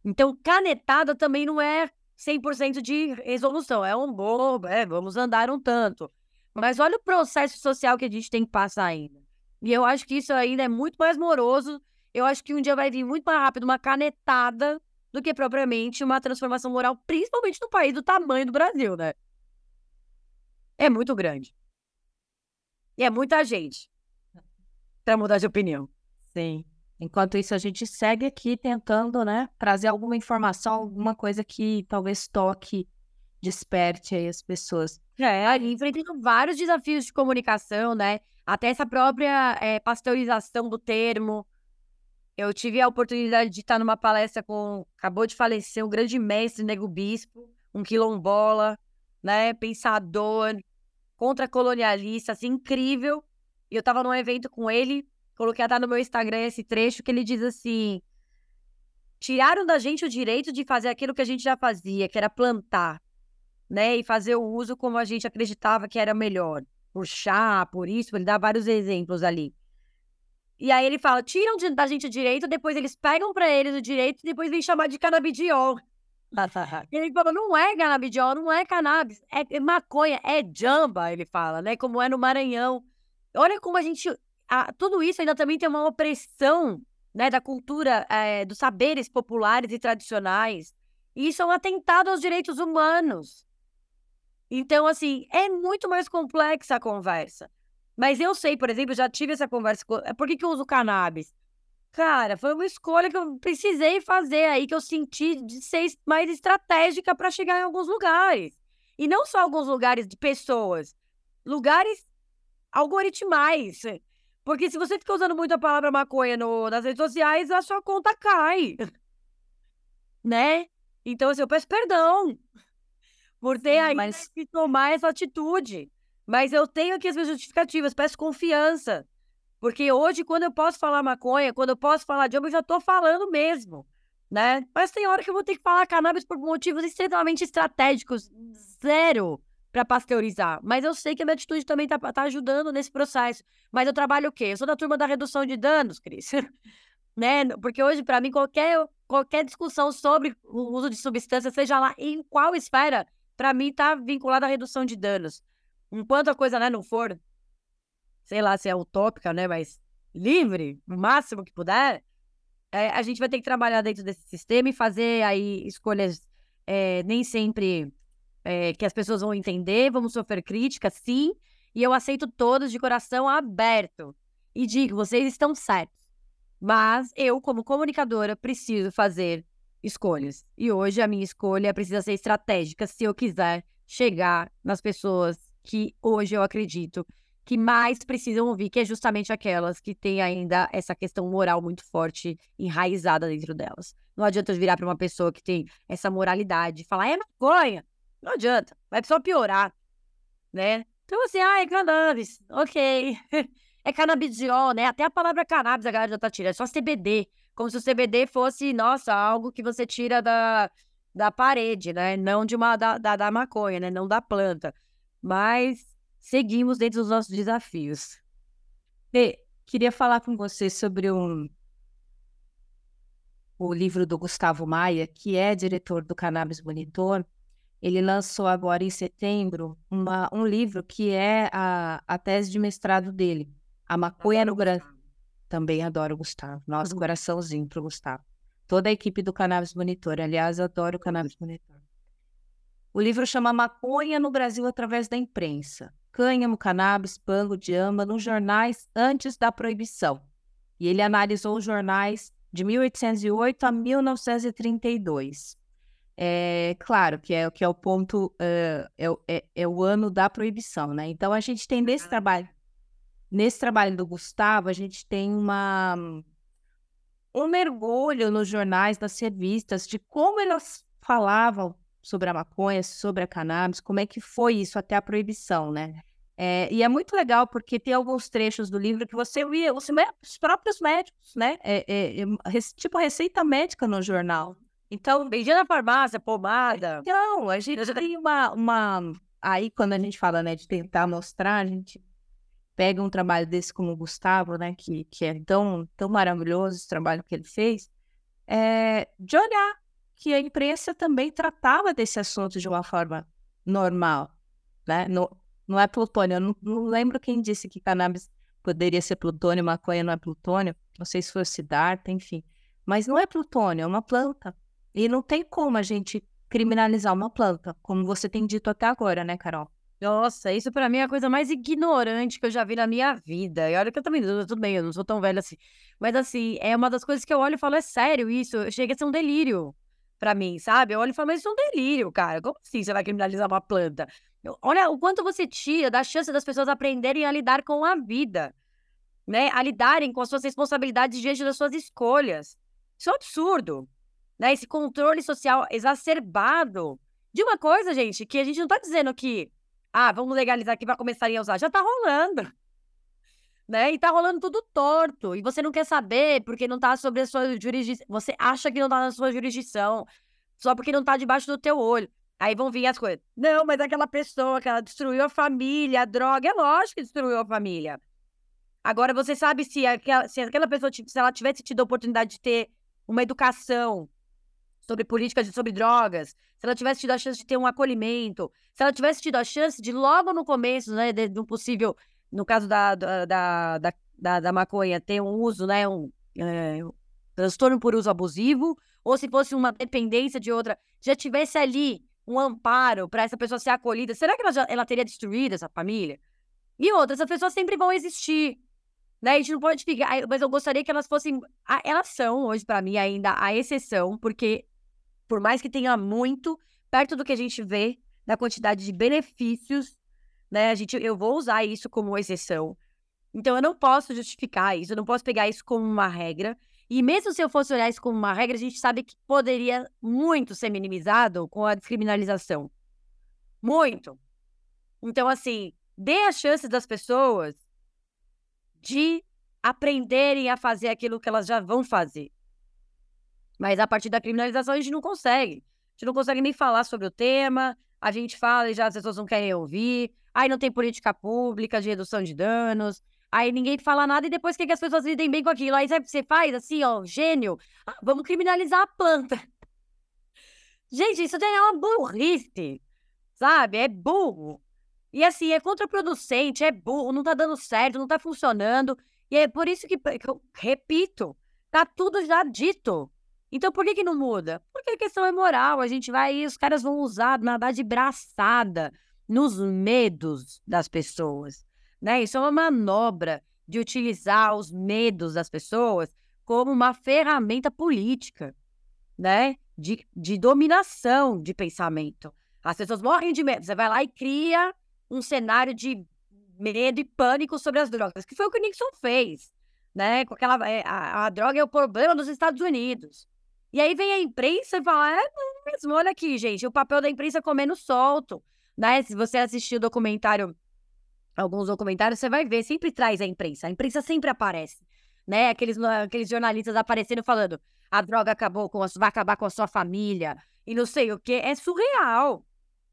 Então, canetada também não é 100% de resolução. É um bobo, é, vamos andar um tanto. Mas olha o processo social que a gente tem que passar ainda. E eu acho que isso ainda é muito mais moroso. Eu acho que um dia vai vir muito mais rápido uma canetada do que propriamente uma transformação moral, principalmente no país do tamanho do Brasil, né? É muito grande. E é muita gente para mudar de opinião. Sim. Enquanto isso, a gente segue aqui tentando, né, trazer alguma informação, alguma coisa que talvez toque, desperte aí as pessoas. É, enfrentando vários desafios de comunicação, né? Até essa própria é, pasteurização do termo. Eu tive a oportunidade de estar numa palestra com. Acabou de falecer um grande mestre, Nego Bispo, um quilombola, né? Pensador, contra-colonialista, assim, incrível. E eu estava num evento com ele, Coloquei até no meu Instagram esse trecho que ele diz assim: tiraram da gente o direito de fazer aquilo que a gente já fazia, que era plantar, né? E fazer o uso como a gente acreditava que era melhor. Por chá, por isso, ele dá vários exemplos ali. E aí ele fala: tiram da gente o direito, depois eles pegam para eles o direito e depois vem chamar de canabidiol. ele fala, não é canabidiol, não é cannabis, é maconha, é jamba, ele fala, né? Como é no Maranhão. Olha como a gente a, tudo isso ainda também tem uma opressão né, da cultura, é, dos saberes populares e tradicionais. E isso é um atentado aos direitos humanos. Então, assim, é muito mais complexa a conversa. Mas eu sei, por exemplo, já tive essa conversa. Por que, que eu uso cannabis? Cara, foi uma escolha que eu precisei fazer aí, que eu senti de ser mais estratégica para chegar em alguns lugares. E não só alguns lugares de pessoas, lugares algoritmais. Porque se você fica usando muito a palavra maconha no, nas redes sociais, a sua conta cai. né? Então, assim, eu peço perdão por ter aí mas... que tomar essa atitude. Mas eu tenho aqui as minhas justificativas, peço confiança. Porque hoje, quando eu posso falar maconha, quando eu posso falar de homem, eu já tô falando mesmo, né? Mas tem hora que eu vou ter que falar cannabis por motivos extremamente estratégicos. Zero para pasteurizar. Mas eu sei que a minha atitude também tá, tá ajudando nesse processo. Mas eu trabalho o quê? Eu sou da turma da redução de danos, Cris. né? Porque hoje, para mim, qualquer, qualquer discussão sobre o uso de substância, seja lá em qual esfera, para mim tá vinculada à redução de danos. Enquanto a coisa né, não for, sei lá se é utópica, né? Mas livre, o máximo que puder, é, a gente vai ter que trabalhar dentro desse sistema e fazer aí escolhas é, nem sempre é, que as pessoas vão entender, vamos sofrer críticas, sim, e eu aceito todos de coração aberto. E digo, vocês estão certos. Mas eu, como comunicadora, preciso fazer escolhas. E hoje a minha escolha precisa ser estratégica se eu quiser chegar nas pessoas que hoje eu acredito que mais precisam ouvir, que é justamente aquelas que têm ainda essa questão moral muito forte enraizada dentro delas. Não adianta eu virar para uma pessoa que tem essa moralidade e falar, é maconha. Não adianta, vai só piorar, né? Então, assim, ah, é cannabis, ok. é canabidiol, né? Até a palavra cannabis a galera já tá tirando, é só CBD. Como se o CBD fosse, nossa, algo que você tira da, da parede, né? Não de uma da, da, da maconha, né? Não da planta. Mas seguimos dentro dos nossos desafios. E queria falar com você sobre um, o livro do Gustavo Maia, que é diretor do Cannabis Monitor. Ele lançou agora em setembro uma, um livro que é a, a tese de mestrado dele, A Maconha no Brasil. Também adoro o Gustavo. Nosso uhum. coraçãozinho para o Gustavo. Toda a equipe do Cannabis Monitor. Aliás, adoro o Cannabis Monitor. O livro chama Maconha no Brasil através da imprensa cânhamo, cannabis, pango, diamba nos jornais antes da proibição. E ele analisou os jornais de 1808 a 1932. É claro que é, que é o ponto, uh, é, é, é, o ano da proibição, né? Então a gente tem nesse trabalho, nesse trabalho do Gustavo, a gente tem uma um mergulho nos jornais, nas revistas, de como elas falavam sobre a maconha, sobre a cannabis, como é que foi isso até a proibição, né? É, e é muito legal porque tem alguns trechos do livro que você via os, os próprios médicos, né? É, é, é tipo receita médica no jornal. Então, vendia na farmácia, pomada. Então, a gente tem uma, uma. Aí, quando a gente fala, né, de tentar mostrar, a gente pega um trabalho desse como o Gustavo, né, que, que é tão, tão maravilhoso esse trabalho que ele fez, é, de olhar que a imprensa também tratava desse assunto de uma forma normal, né? No, não é plutônio. Eu não, não, lembro quem disse que cannabis poderia ser plutônio, maconha não é plutônio. Não sei se foi o Siddhartha, enfim. Mas não é plutônio, é uma planta. E não tem como a gente criminalizar uma planta, como você tem dito até agora, né, Carol? Nossa, isso para mim é a coisa mais ignorante que eu já vi na minha vida. E olha que eu também, tudo bem, eu não sou tão velha assim. Mas assim, é uma das coisas que eu olho e falo, é sério isso? Chega a ser um delírio para mim, sabe? Eu olho e falo, mas isso é um delírio, cara. Como assim você vai criminalizar uma planta? Olha o quanto você tira da chance das pessoas aprenderem a lidar com a vida, né? A lidarem com as suas responsabilidades diante das suas escolhas. Isso é um absurdo, né? Esse controle social exacerbado de uma coisa, gente, que a gente não tá dizendo que, ah, vamos legalizar que vai começar a usar. Já tá rolando né? E tá rolando tudo torto. E você não quer saber porque não tá sobre a sua jurisdição. Você acha que não tá na sua jurisdição. Só porque não tá debaixo do teu olho. Aí vão vir as coisas. Não, mas aquela pessoa que ela destruiu a família, a droga, é lógico que destruiu a família. Agora, você sabe se aquela, se aquela pessoa, se ela tivesse tido a oportunidade de ter uma educação sobre políticas sobre drogas, se ela tivesse tido a chance de ter um acolhimento, se ela tivesse tido a chance de logo no começo, né, de, de um possível no caso da, da, da, da, da maconha, ter um uso, né, um, é, um transtorno por uso abusivo, ou se fosse uma dependência de outra, já tivesse ali um amparo para essa pessoa ser acolhida, será que ela, já, ela teria destruído essa família? E outras, essas pessoas sempre vão existir. Né? A gente não pode ficar. Mas eu gostaria que elas fossem. Elas são, hoje, para mim, ainda a exceção, porque, por mais que tenha muito, perto do que a gente vê, da quantidade de benefícios né? A gente, eu vou usar isso como exceção. Então eu não posso justificar isso, eu não posso pegar isso como uma regra. E mesmo se eu fosse olhar isso como uma regra, a gente sabe que poderia muito ser minimizado com a descriminalização. Muito. Então, assim, dê a chance das pessoas de aprenderem a fazer aquilo que elas já vão fazer. Mas a partir da criminalização a gente não consegue. A gente não consegue nem falar sobre o tema, a gente fala e já as pessoas não querem ouvir aí não tem política pública de redução de danos, aí ninguém fala nada e depois quer que as pessoas lidem bem com aquilo. Aí você faz assim, ó, gênio, ah, vamos criminalizar a planta. Gente, isso é uma burrice, sabe? É burro. E assim, é contraproducente, é burro, não tá dando certo, não tá funcionando. E é por isso que, que eu repito, tá tudo já dito. Então por que, que não muda? Porque a questão é moral. A gente vai, os caras vão usar, nadar de braçada nos medos das pessoas. Né? Isso é uma manobra de utilizar os medos das pessoas como uma ferramenta política, né? De, de dominação de pensamento. As pessoas morrem de medo. Você vai lá e cria um cenário de medo e pânico sobre as drogas, que foi o que o Nixon fez, né? Com aquela, é, a, a droga é o problema dos Estados Unidos. E aí vem a imprensa e fala, é mesmo, olha aqui, gente, o papel da imprensa comendo solto, né? Se você assistir o documentário, alguns documentários, você vai ver, sempre traz a imprensa. A imprensa sempre aparece, né? Aqueles, aqueles jornalistas aparecendo falando, a droga acabou com a, vai acabar com a sua família, e não sei o que. É surreal.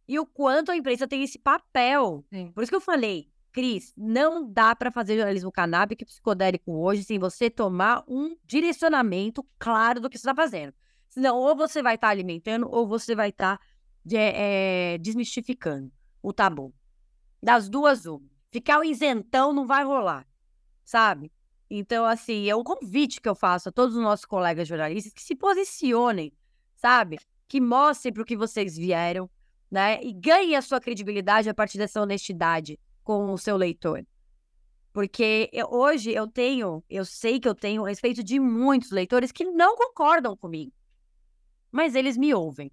E o quanto a imprensa tem esse papel. Sim. Por isso que eu falei, Cris, não dá para fazer jornalismo canábico e psicodélico hoje sem você tomar um direcionamento claro do que você está fazendo. Senão, ou você vai estar tá alimentando, ou você vai estar tá, é, é, desmistificando o tabu. Das duas, uma. Ficar o isentão não vai rolar, sabe? Então, assim, é um convite que eu faço a todos os nossos colegas jornalistas que se posicionem, sabe? Que mostrem para o que vocês vieram, né? E ganhem a sua credibilidade a partir dessa honestidade com o seu leitor. Porque eu, hoje eu tenho, eu sei que eu tenho respeito de muitos leitores que não concordam comigo, mas eles me ouvem.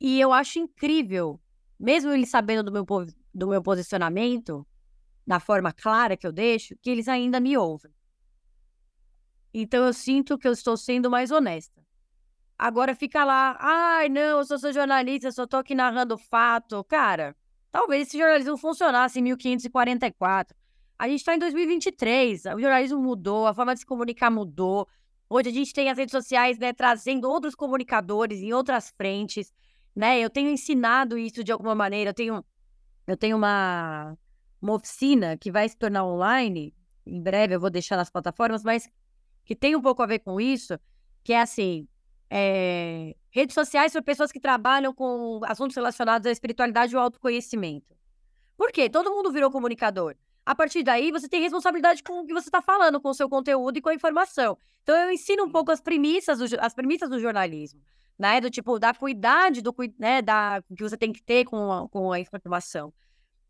E eu acho incrível, mesmo eles sabendo do meu, do meu posicionamento, da forma clara que eu deixo, que eles ainda me ouvem. Então eu sinto que eu estou sendo mais honesta. Agora fica lá, ai não, eu sou seu jornalista, só tô aqui narrando fato. Cara, Talvez esse jornalismo funcionasse em 1544. A gente está em 2023, o jornalismo mudou, a forma de se comunicar mudou. Hoje a gente tem as redes sociais, né, trazendo outros comunicadores em outras frentes, né? Eu tenho ensinado isso de alguma maneira. Eu tenho, eu tenho uma, uma oficina que vai se tornar online. Em breve eu vou deixar nas plataformas, mas que tem um pouco a ver com isso, que é assim, é, redes sociais para pessoas que trabalham com assuntos relacionados à espiritualidade e ao autoconhecimento. Por quê? Todo mundo virou comunicador. A partir daí, você tem responsabilidade com o que você está falando, com o seu conteúdo e com a informação. Então, eu ensino um pouco as premissas do, as premissas do jornalismo, né? Do tipo, da cuidado do, né, da, que você tem que ter com a, com a informação.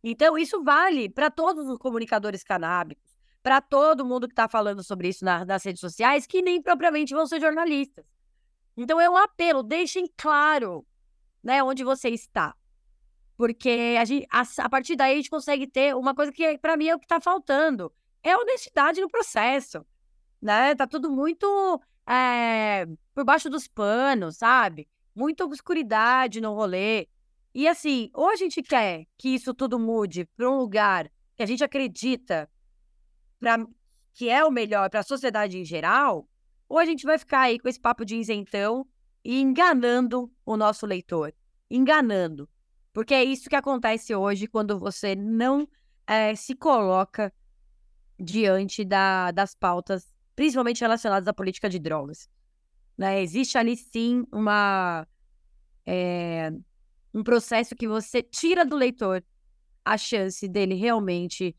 Então, isso vale para todos os comunicadores canábicos, para todo mundo que está falando sobre isso na, nas redes sociais, que nem propriamente vão ser jornalistas. Então é um apelo, deixem claro, né, onde você está. Porque a, gente, a, a partir daí a gente consegue ter uma coisa que para mim é o que está faltando, é honestidade no processo, né? Tá tudo muito é, por baixo dos panos, sabe? Muita obscuridade no rolê. E assim, ou a gente quer que isso tudo mude para um lugar que a gente acredita pra, que é o melhor para a sociedade em geral, ou a gente vai ficar aí com esse papo de isentão e enganando o nosso leitor. Enganando. Porque é isso que acontece hoje quando você não é, se coloca diante da, das pautas, principalmente relacionadas à política de drogas. Né? Existe ali sim uma, é, um processo que você tira do leitor a chance dele realmente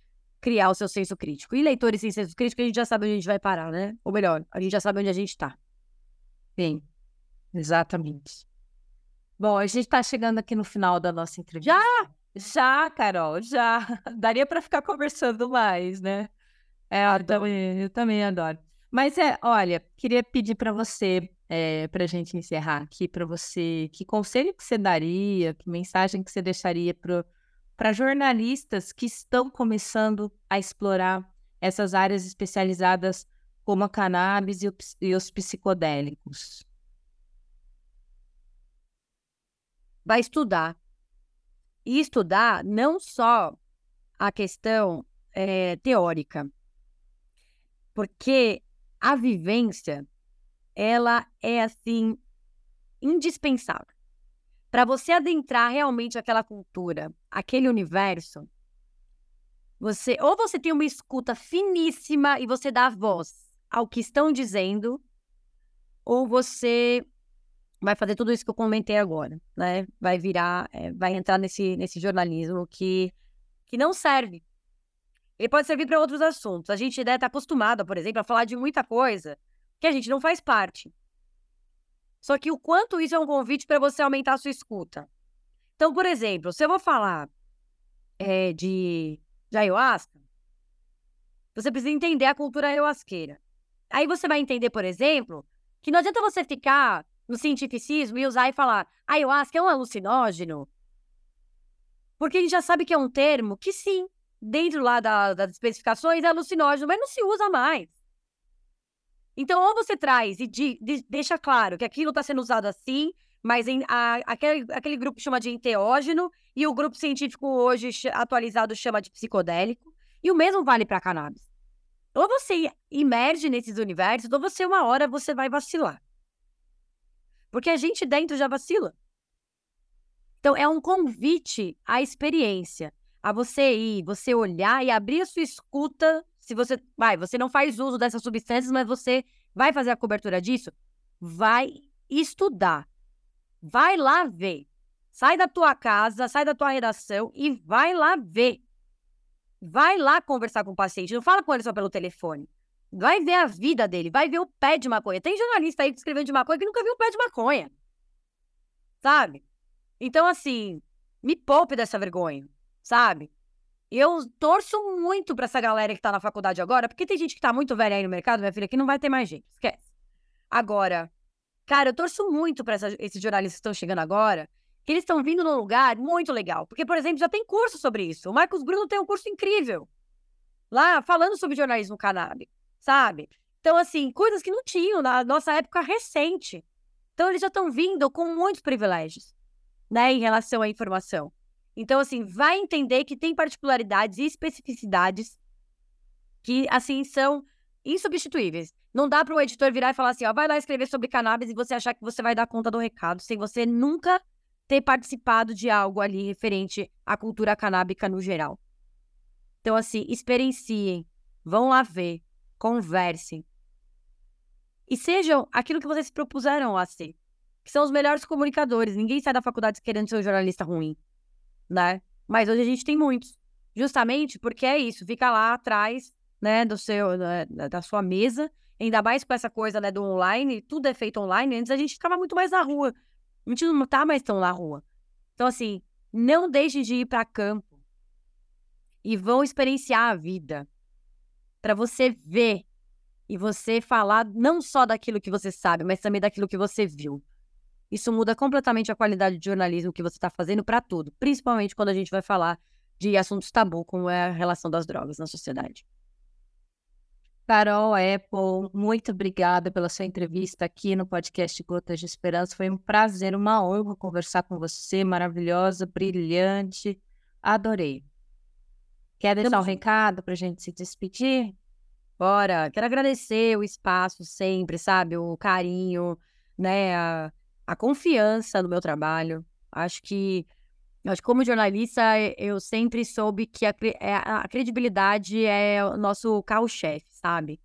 criar o seu senso crítico. E leitores sem senso crítico, a gente já sabe onde a gente vai parar, né? Ou melhor, a gente já sabe onde a gente está. Sim, exatamente. Bom, a gente está chegando aqui no final da nossa entrevista. Já? Já, Carol, já. Daria para ficar conversando mais, né? É, eu também, eu também adoro. Mas é, olha, queria pedir para você, é, para a gente encerrar aqui, para você, que conselho que você daria, que mensagem que você deixaria para para jornalistas que estão começando a explorar essas áreas especializadas como a cannabis e, os psicodélicos? Vai estudar. E estudar não só a questão é, teórica, porque a vivência ela é assim indispensável. Para você adentrar realmente aquela cultura, aquele universo, você ou você tem uma escuta finíssima e você dá voz ao que estão dizendo, ou você vai fazer tudo isso que eu comentei agora, né? Vai virar, é, vai entrar nesse, nesse jornalismo que, que não serve. ele pode servir para outros assuntos. A gente deve estar tá acostumado, por exemplo, a falar de muita coisa que a gente não faz parte. Só que o quanto isso é um convite para você aumentar a sua escuta. Então, por exemplo, se eu vou falar é, de, de ayahuasca, você precisa entender a cultura ayahuasqueira. Aí você vai entender, por exemplo, que não adianta você ficar no cientificismo e usar e falar ayahuasca é um alucinógeno. Porque a gente já sabe que é um termo que, sim, dentro lá da, das especificações é alucinógeno, mas não se usa mais. Então, ou você traz e de, de, deixa claro que aquilo está sendo usado assim, mas em, a, aquele, aquele grupo chama de enteógeno e o grupo científico hoje atualizado chama de psicodélico, e o mesmo vale para cannabis. Ou você emerge nesses universos, ou você, uma hora, você vai vacilar. Porque a gente dentro já vacila. Então, é um convite à experiência, a você ir, você olhar e abrir a sua escuta se você vai, você não faz uso dessas substâncias, mas você vai fazer a cobertura disso, vai estudar. Vai lá ver. Sai da tua casa, sai da tua redação e vai lá ver. Vai lá conversar com o paciente, não fala com ele só pelo telefone. Vai ver a vida dele, vai ver o pé de maconha. Tem jornalista aí escreveu de maconha que nunca viu o pé de maconha. Sabe? Então, assim, me poupe dessa vergonha, sabe? Eu torço muito pra essa galera que tá na faculdade agora, porque tem gente que tá muito velha aí no mercado, minha filha, que não vai ter mais jeito, esquece. Agora, cara, eu torço muito pra essa, esses jornalistas que estão chegando agora, que eles estão vindo num lugar muito legal. Porque, por exemplo, já tem curso sobre isso. O Marcos Bruno tem um curso incrível lá falando sobre jornalismo canábico, sabe? Então, assim, coisas que não tinham na nossa época recente. Então, eles já estão vindo com muitos privilégios, né, em relação à informação. Então, assim, vai entender que tem particularidades e especificidades que, assim, são insubstituíveis. Não dá para o editor virar e falar assim, ó, vai lá escrever sobre cannabis e você achar que você vai dar conta do recado, sem você nunca ter participado de algo ali referente à cultura canábica no geral. Então, assim, experienciem, vão lá ver, conversem. E sejam aquilo que vocês se propuseram a ser, que são os melhores comunicadores. Ninguém sai da faculdade querendo ser um jornalista ruim né? Mas hoje a gente tem muitos. Justamente porque é isso, fica lá atrás, né, do seu, né, da sua mesa, ainda mais com essa coisa, né, do online, tudo é feito online. Antes a gente ficava muito mais na rua. A gente não tá mais tão na rua. Então, assim, não deixem de ir para campo e vão experienciar a vida para você ver e você falar não só daquilo que você sabe, mas também daquilo que você viu. Isso muda completamente a qualidade de jornalismo que você está fazendo para tudo, principalmente quando a gente vai falar de assuntos tabu, como é a relação das drogas na sociedade. Carol Apple, muito obrigada pela sua entrevista aqui no podcast Gotas de Esperança. Foi um prazer, uma honra conversar com você, maravilhosa, brilhante. Adorei. Quer deixar um recado para a gente se despedir? Bora! Quero agradecer o espaço sempre, sabe? O carinho, né? A a confiança no meu trabalho. Acho que, acho que como jornalista, eu sempre soube que a, é, a credibilidade é o nosso carro-chefe, sabe?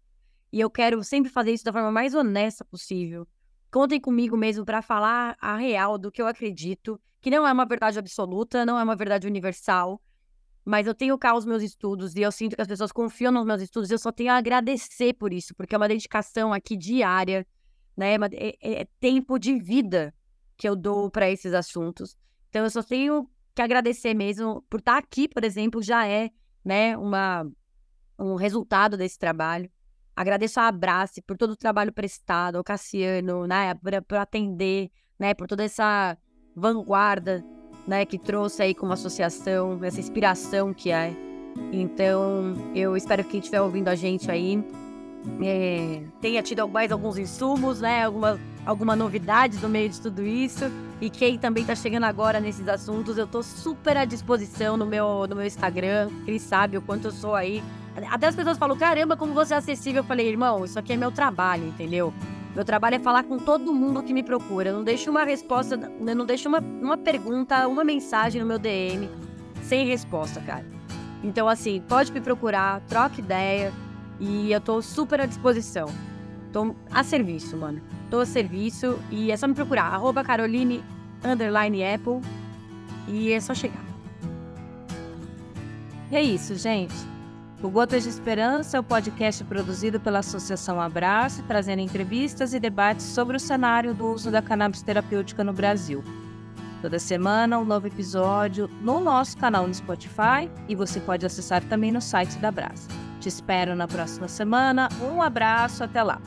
E eu quero sempre fazer isso da forma mais honesta possível. Contem comigo mesmo para falar a real do que eu acredito, que não é uma verdade absoluta, não é uma verdade universal, mas eu tenho cá os meus estudos e eu sinto que as pessoas confiam nos meus estudos eu só tenho a agradecer por isso, porque é uma dedicação aqui diária né? É, é, é tempo de vida que eu dou para esses assuntos. Então, eu só tenho que agradecer mesmo por estar tá aqui, por exemplo, já é, né, uma, um resultado desse trabalho. Agradeço a Abrace por todo o trabalho prestado, ao Cassiano, né, por, atender, né, por toda essa vanguarda, né, que trouxe aí como associação, essa inspiração que é. Então, eu espero que quem estiver ouvindo a gente aí é, tenha tido mais alguns insumos, né? Alguma, alguma novidade no meio de tudo isso. E quem também está chegando agora nesses assuntos, eu estou super à disposição no meu, no meu Instagram. Quem sabe o quanto eu sou aí. Até as pessoas falam, caramba, como você é acessível. Eu falei, irmão, isso aqui é meu trabalho, entendeu? Meu trabalho é falar com todo mundo que me procura. Eu não deixo uma resposta, não deixo uma, uma pergunta, uma mensagem no meu DM sem resposta, cara. Então, assim, pode me procurar, troca ideia. E eu tô super à disposição. Tô a serviço, mano. Tô a serviço e é só me procurar. Arroba Caroline underline Apple. E é só chegar. E é isso, gente. O Gotas de Esperança é o podcast produzido pela Associação Abraço, trazendo entrevistas e debates sobre o cenário do uso da cannabis terapêutica no Brasil. Toda semana um novo episódio no nosso canal no Spotify e você pode acessar também no site da Abraço. Te espero na próxima semana. Um abraço, até lá!